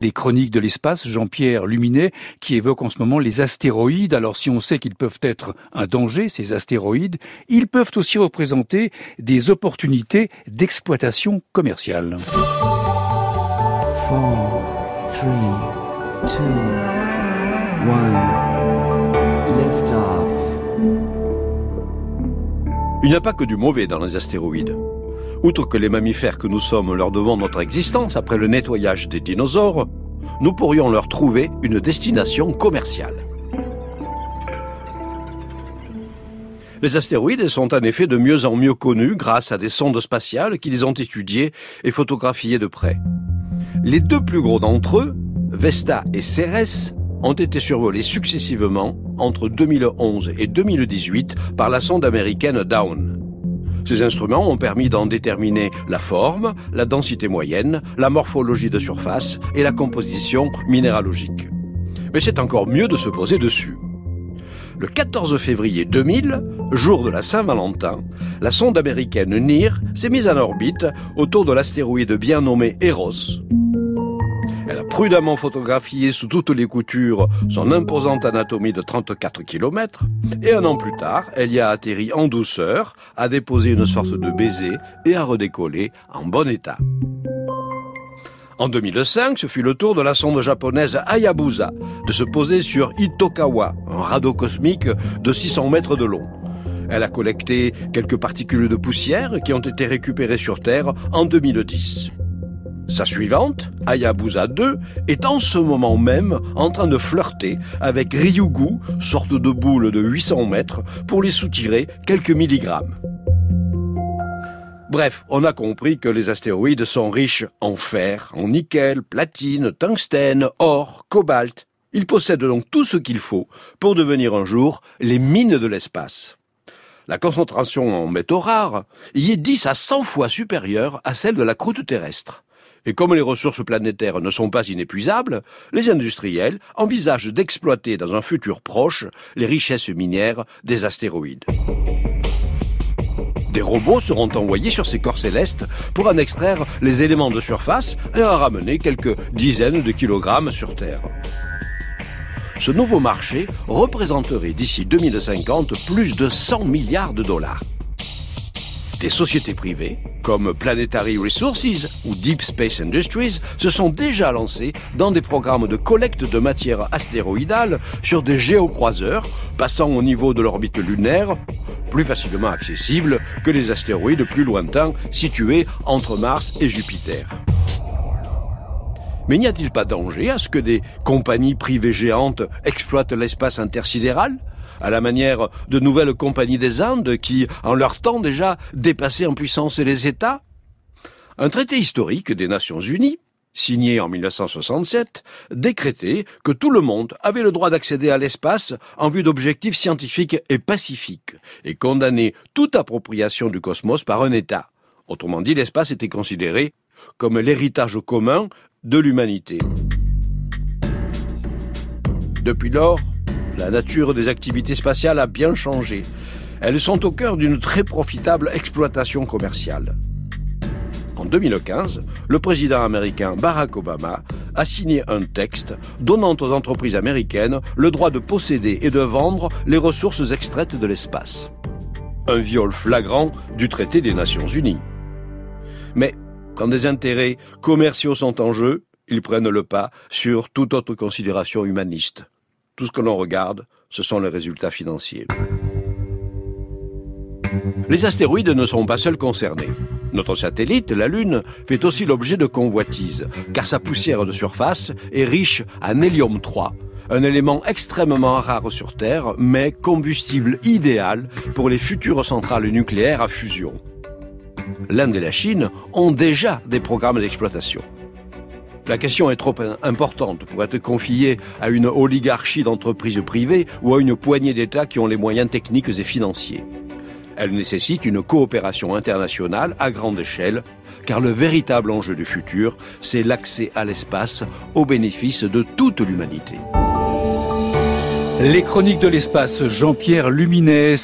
les chroniques de l'espace, Jean-Pierre Luminet, qui évoque en ce moment les astéroïdes. Alors si on sait qu'ils peuvent être un danger, ces astéroïdes, ils peuvent aussi représenter des opportunités d'exploitation commerciale. Il n'y a pas que du mauvais dans les astéroïdes. Outre que les mammifères que nous sommes leur devant notre existence après le nettoyage des dinosaures, nous pourrions leur trouver une destination commerciale. Les astéroïdes sont en effet de mieux en mieux connus grâce à des sondes spatiales qui les ont étudiés et photographiés de près. Les deux plus gros d'entre eux, Vesta et Ceres, ont été survolés successivement entre 2011 et 2018 par la sonde américaine Dawn. Ces instruments ont permis d'en déterminer la forme, la densité moyenne, la morphologie de surface et la composition minéralogique. Mais c'est encore mieux de se poser dessus. Le 14 février 2000, jour de la Saint-Valentin, la sonde américaine NIR s'est mise en orbite autour de l'astéroïde bien nommé Eros, elle a prudemment photographié sous toutes les coutures son imposante anatomie de 34 km, et un an plus tard, elle y a atterri en douceur, a déposé une sorte de baiser et a redécollé en bon état. En 2005, ce fut le tour de la sonde japonaise Hayabusa de se poser sur Itokawa, un radeau cosmique de 600 mètres de long. Elle a collecté quelques particules de poussière qui ont été récupérées sur Terre en 2010. Sa suivante, Hayabusa 2, est en ce moment même en train de flirter avec Ryugu, sorte de boule de 800 mètres, pour lui soutirer quelques milligrammes. Bref, on a compris que les astéroïdes sont riches en fer, en nickel, platine, tungstène, or, cobalt. Ils possèdent donc tout ce qu'il faut pour devenir un jour les mines de l'espace. La concentration en métaux rares y est 10 à 100 fois supérieure à celle de la croûte terrestre. Et comme les ressources planétaires ne sont pas inépuisables, les industriels envisagent d'exploiter dans un futur proche les richesses minières des astéroïdes. Des robots seront envoyés sur ces corps célestes pour en extraire les éléments de surface et en ramener quelques dizaines de kilogrammes sur Terre. Ce nouveau marché représenterait d'ici 2050 plus de 100 milliards de dollars. Des sociétés privées, comme Planetary Resources ou Deep Space Industries, se sont déjà lancées dans des programmes de collecte de matière astéroïdale sur des géocroiseurs passant au niveau de l'orbite lunaire, plus facilement accessibles que les astéroïdes plus lointains situés entre Mars et Jupiter. Mais n'y a-t-il pas danger à ce que des compagnies privées géantes exploitent l'espace intersidéral? À la manière de nouvelles compagnies des Indes qui, en leur temps déjà, dépassaient en puissance les États Un traité historique des Nations Unies, signé en 1967, décrétait que tout le monde avait le droit d'accéder à l'espace en vue d'objectifs scientifiques et pacifiques, et condamnait toute appropriation du cosmos par un État. Autrement dit, l'espace était considéré comme l'héritage commun de l'humanité. Depuis lors, la nature des activités spatiales a bien changé. Elles sont au cœur d'une très profitable exploitation commerciale. En 2015, le président américain Barack Obama a signé un texte donnant aux entreprises américaines le droit de posséder et de vendre les ressources extraites de l'espace. Un viol flagrant du traité des Nations Unies. Mais quand des intérêts commerciaux sont en jeu, ils prennent le pas sur toute autre considération humaniste. Tout ce que l'on regarde, ce sont les résultats financiers. Les astéroïdes ne sont pas seuls concernés. Notre satellite, la Lune, fait aussi l'objet de convoitises, car sa poussière de surface est riche en hélium 3, un élément extrêmement rare sur Terre, mais combustible idéal pour les futures centrales nucléaires à fusion. L'Inde et la Chine ont déjà des programmes d'exploitation. La question est trop importante pour être confiée à une oligarchie d'entreprises privées ou à une poignée d'États qui ont les moyens techniques et financiers. Elle nécessite une coopération internationale à grande échelle, car le véritable enjeu du futur, c'est l'accès à l'espace au bénéfice de toute l'humanité. Les chroniques de l'espace, Jean-Pierre Luminet.